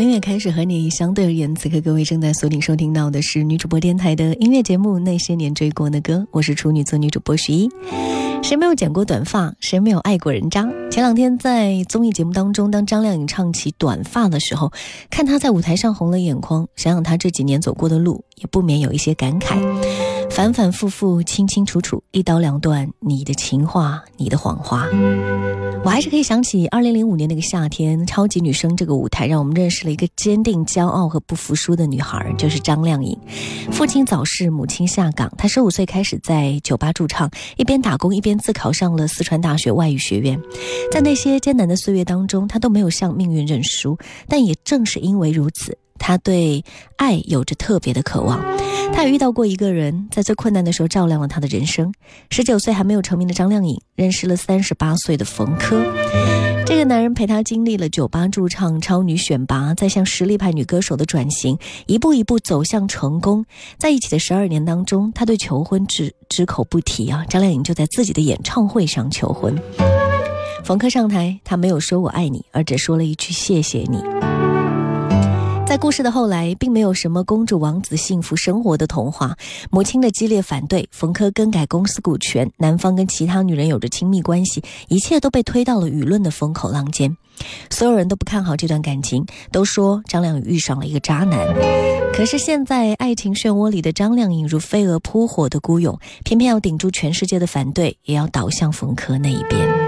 音乐开始和你相对而言，此刻各位正在锁定收听到的是女主播电台的音乐节目《那些年追过的歌》，我是处女座女主播徐一。谁没有剪过短发？谁没有爱过人渣？前两天在综艺节目当中，当张靓颖唱起短发的时候，看她在舞台上红了眼眶，想想她这几年走过的路，也不免有一些感慨。反反复复，清清楚楚，一刀两断。你的情话，你的谎话，我还是可以想起二零零五年那个夏天，《超级女声》这个舞台，让我们认识了一个坚定、骄傲和不服输的女孩，就是张靓颖。父亲早逝，母亲下岗，她十五岁开始在酒吧驻唱，一边打工一边自考上了四川大学外语学院。在那些艰难的岁月当中，她都没有向命运认输。但也正是因为如此。他对爱有着特别的渴望，他也遇到过一个人，在最困难的时候照亮了他的人生。十九岁还没有成名的张靓颖，认识了三十八岁的冯轲。这个男人陪她经历了酒吧驻唱、超女选拔，再向实力派女歌手的转型，一步一步走向成功。在一起的十二年当中，他对求婚只只口不提啊。张靓颖就在自己的演唱会上求婚。冯轲上台，他没有说我爱你，而只说了一句谢谢你。在故事的后来，并没有什么公主王子幸福生活的童话。母亲的激烈反对，冯轲更改公司股权，男方跟其他女人有着亲密关系，一切都被推到了舆论的风口浪尖。所有人都不看好这段感情，都说张靓颖遇上了一个渣男。可是现在，爱情漩涡里的张靓颖如飞蛾扑火的孤勇，偏偏要顶住全世界的反对，也要倒向冯轲那一边。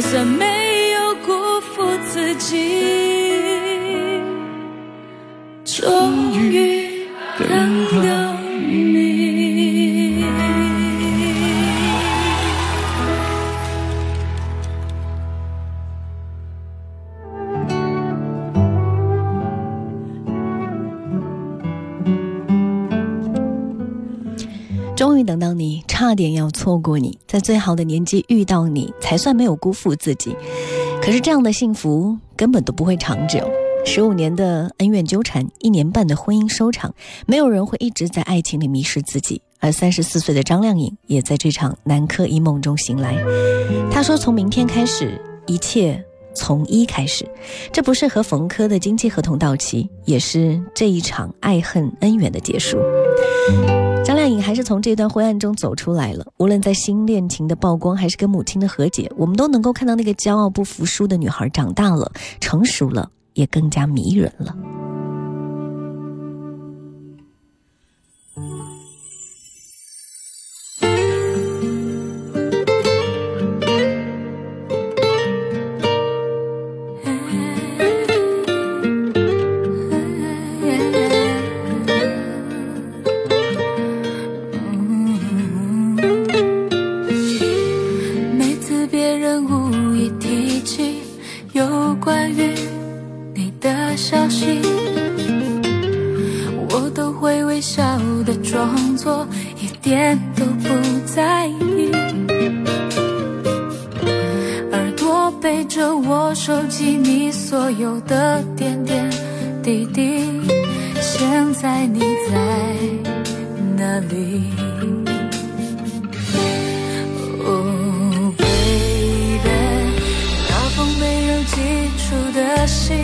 才算没等到你，差点要错过你，在最好的年纪遇到你，才算没有辜负自己。可是这样的幸福根本都不会长久。十五年的恩怨纠缠，一年半的婚姻收场，没有人会一直在爱情里迷失自己。而三十四岁的张靓颖也在这场南柯一梦中醒来。她说：“从明天开始，一切从一开始。”这不是和冯轲的经济合同到期，也是这一场爱恨恩怨的结束。还是从这段灰暗中走出来了。无论在新恋情的曝光，还是跟母亲的和解，我们都能够看到那个骄傲不服输的女孩长大了，成熟了。也更加迷人了。的装作一点都不在意。耳朵背着我收集你所有的点点滴滴现在你在哪里？Oh baby 那封没有寄出的信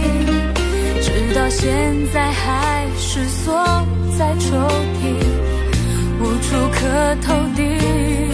直到现在还是锁在抽屉，无处可投递。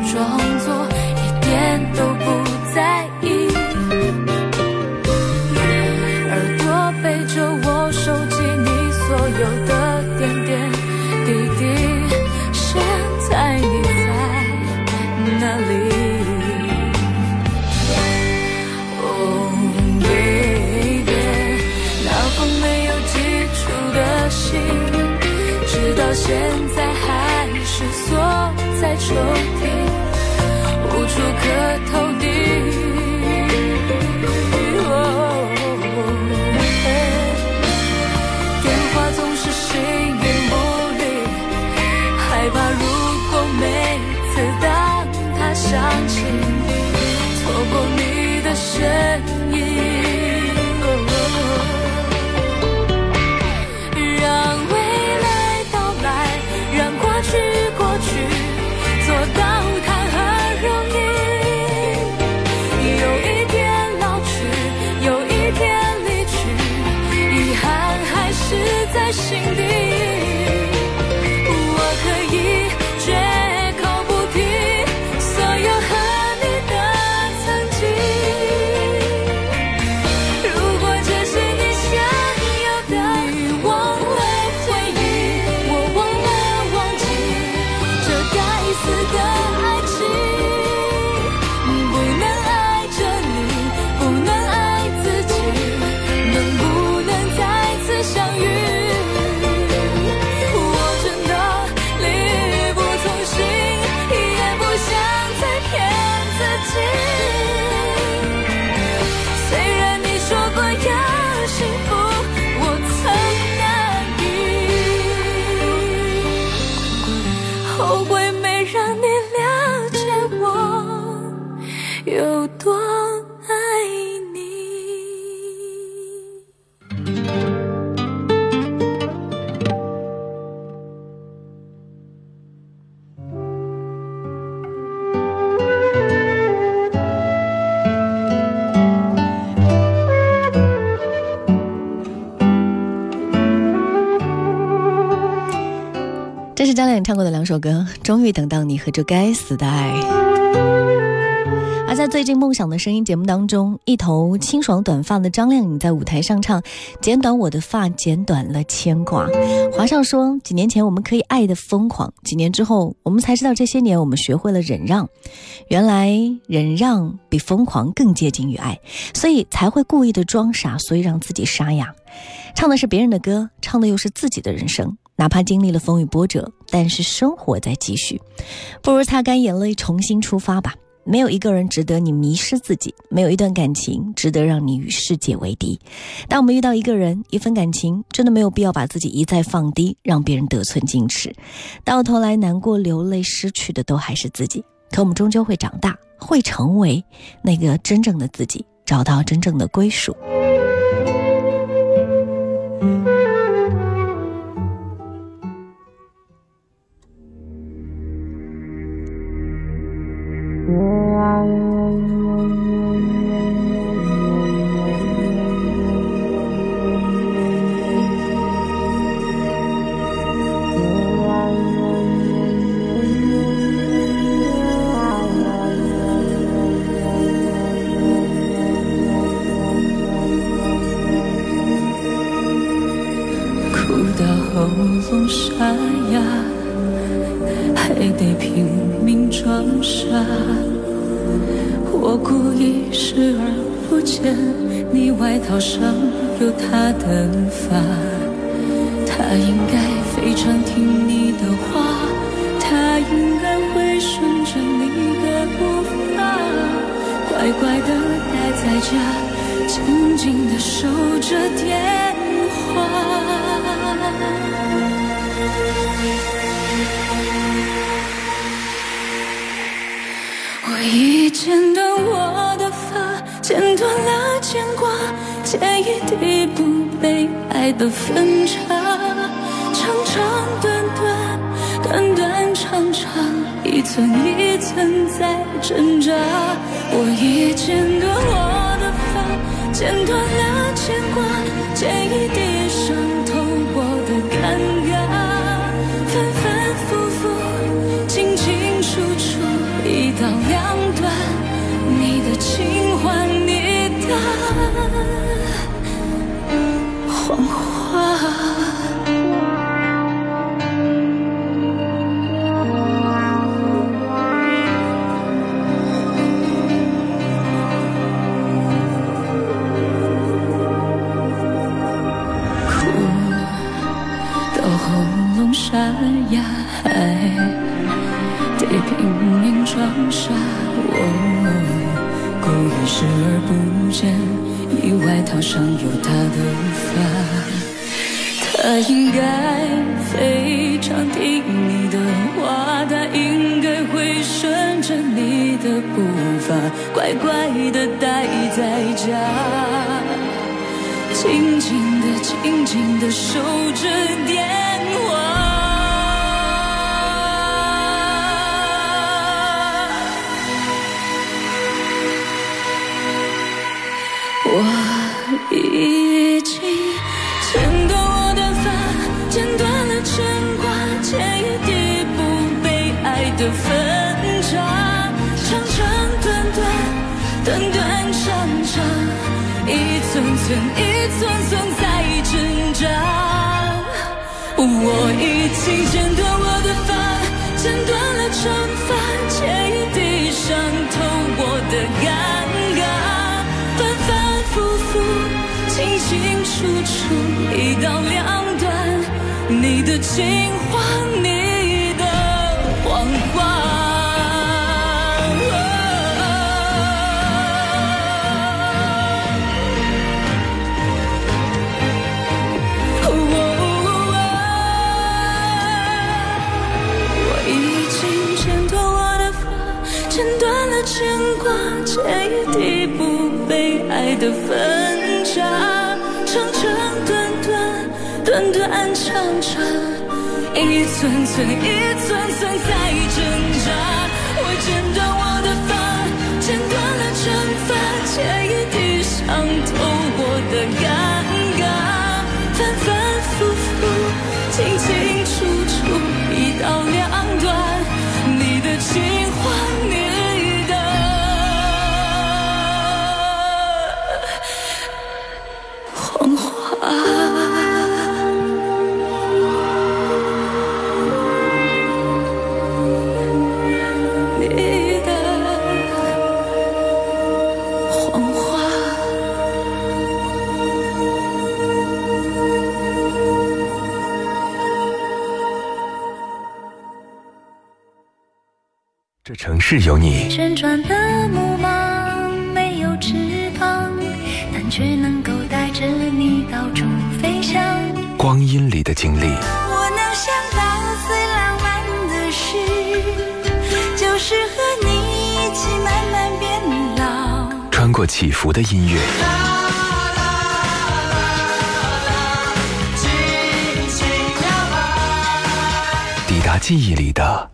装害怕如果每次当它响起错过你的身影。唱过的两首歌，《终于等到你》和《这该死的爱》。而在最近《梦想的声音》节目当中，一头清爽短发的张靓颖在舞台上唱《剪短我的发，剪短了牵挂》。华少说，几年前我们可以爱的疯狂，几年之后我们才知道，这些年我们学会了忍让。原来忍让比疯狂更接近于爱，所以才会故意的装傻，所以让自己沙哑。唱的是别人的歌，唱的又是自己的人生。哪怕经历了风雨波折，但是生活在继续，不如擦干眼泪，重新出发吧。没有一个人值得你迷失自己，没有一段感情值得让你与世界为敌。当我们遇到一个人、一份感情，真的没有必要把自己一再放低，让别人得寸进尺。到头来难过流泪，失去的都还是自己。可我们终究会长大，会成为那个真正的自己，找到真正的归属。乖乖的待在家，静静的守着电话。我已剪短我的发，剪断了牵挂，剪一地不被爱的分岔，长长短短，短短长长，一寸一寸在挣扎。我已剪短我的发，剪断了牵挂，剪一地伤透我的尴尬，反反复复，进进出出，一刀两断，你的情换你的谎话。有他的发。他应该非常听你的话，他应该会顺着你的步伐，乖乖的待在家。静静的、静静的守着电话。我已经剪断我的发，剪断了长发，剪一地伤透我的尴尬，反反复复，清清楚楚，一刀两断，你的情话，你的分岔，长长短短，短短长长，一寸寸，一寸寸在挣扎。我剪断我的发，剪断了惩罚，这城市有你，旋转的木马没有翅膀，但却能够带着你到处飞翔。光阴里的经历，我能想到最浪漫的事，就是和你一起慢慢变老。穿过起伏的音乐，抵达记忆里的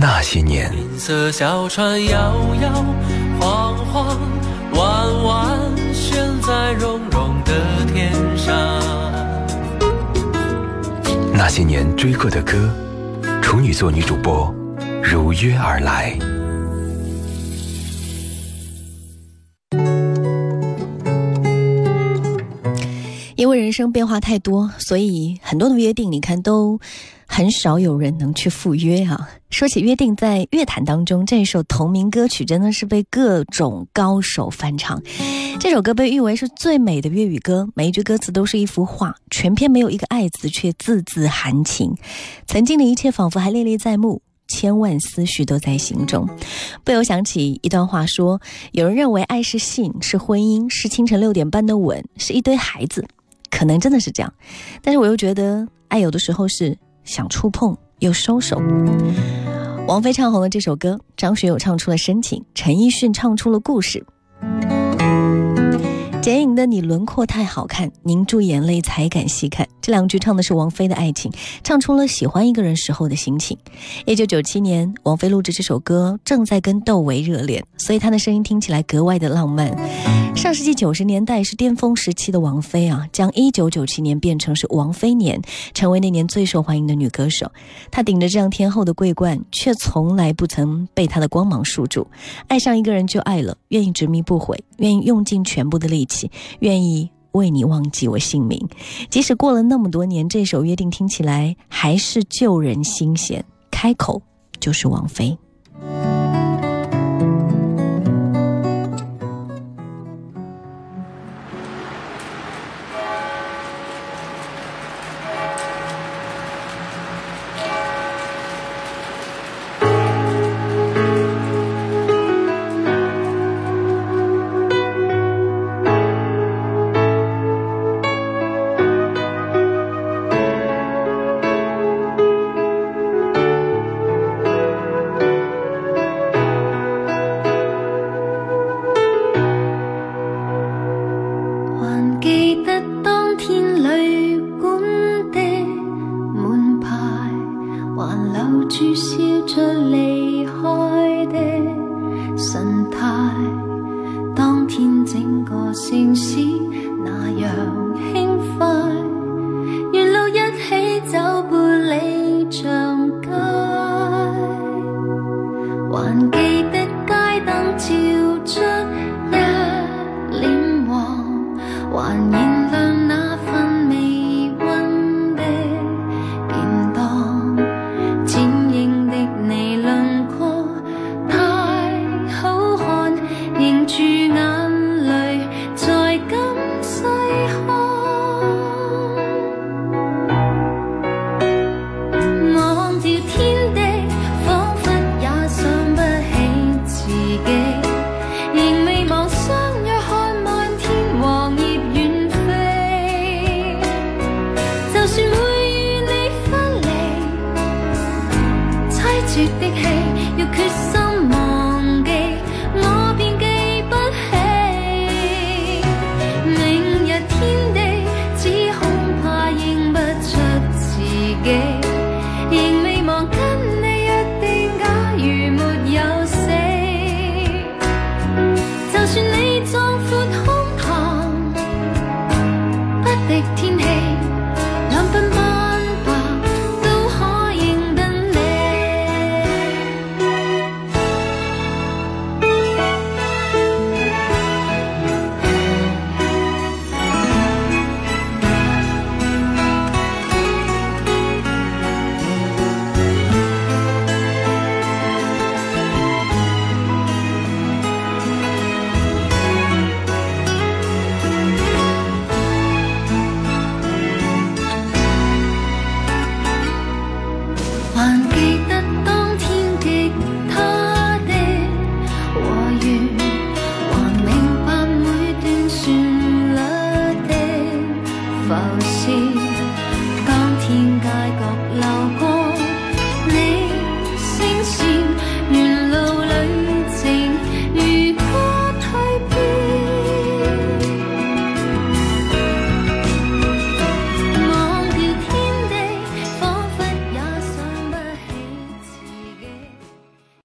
那些年。银色小船摇摇晃晃，弯弯悬在绒绒的天上。那些年追过的歌，处女座女主播如约而来。因为人生变化太多，所以很多的约定，你看都很少有人能去赴约啊。说起约定，在乐坛当中，这首同名歌曲真的是被各种高手翻唱。这首歌被誉为是最美的粤语歌，每一句歌词都是一幅画，全篇没有一个爱字，却字字含情。曾经的一切仿佛还历历在目。千万思绪都在心中，不由想起一段话说：有人认为爱是性，是婚姻，是清晨六点半的吻，是一堆孩子，可能真的是这样，但是我又觉得爱有的时候是想触碰又收手。王菲唱红了这首歌，张学友唱出了深情，陈奕迅唱出了故事。剪影的你轮廓太好看，凝住眼泪才敢细看。这两句唱的是王菲的爱情，唱出了喜欢一个人时候的心情。一九九七年，王菲录制这首歌，正在跟窦唯热恋，所以她的声音听起来格外的浪漫。上世纪九十年代是巅峰时期的王菲啊，将一九九七年变成是王菲年，成为那年最受欢迎的女歌手。她顶着这样天后的桂冠，却从来不曾被她的光芒束住。爱上一个人就爱了，愿意执迷不悔，愿意用尽全部的力气，愿意为你忘记我姓名。即使过了那么多年，这首约定听起来还是旧人心弦，开口就是王菲。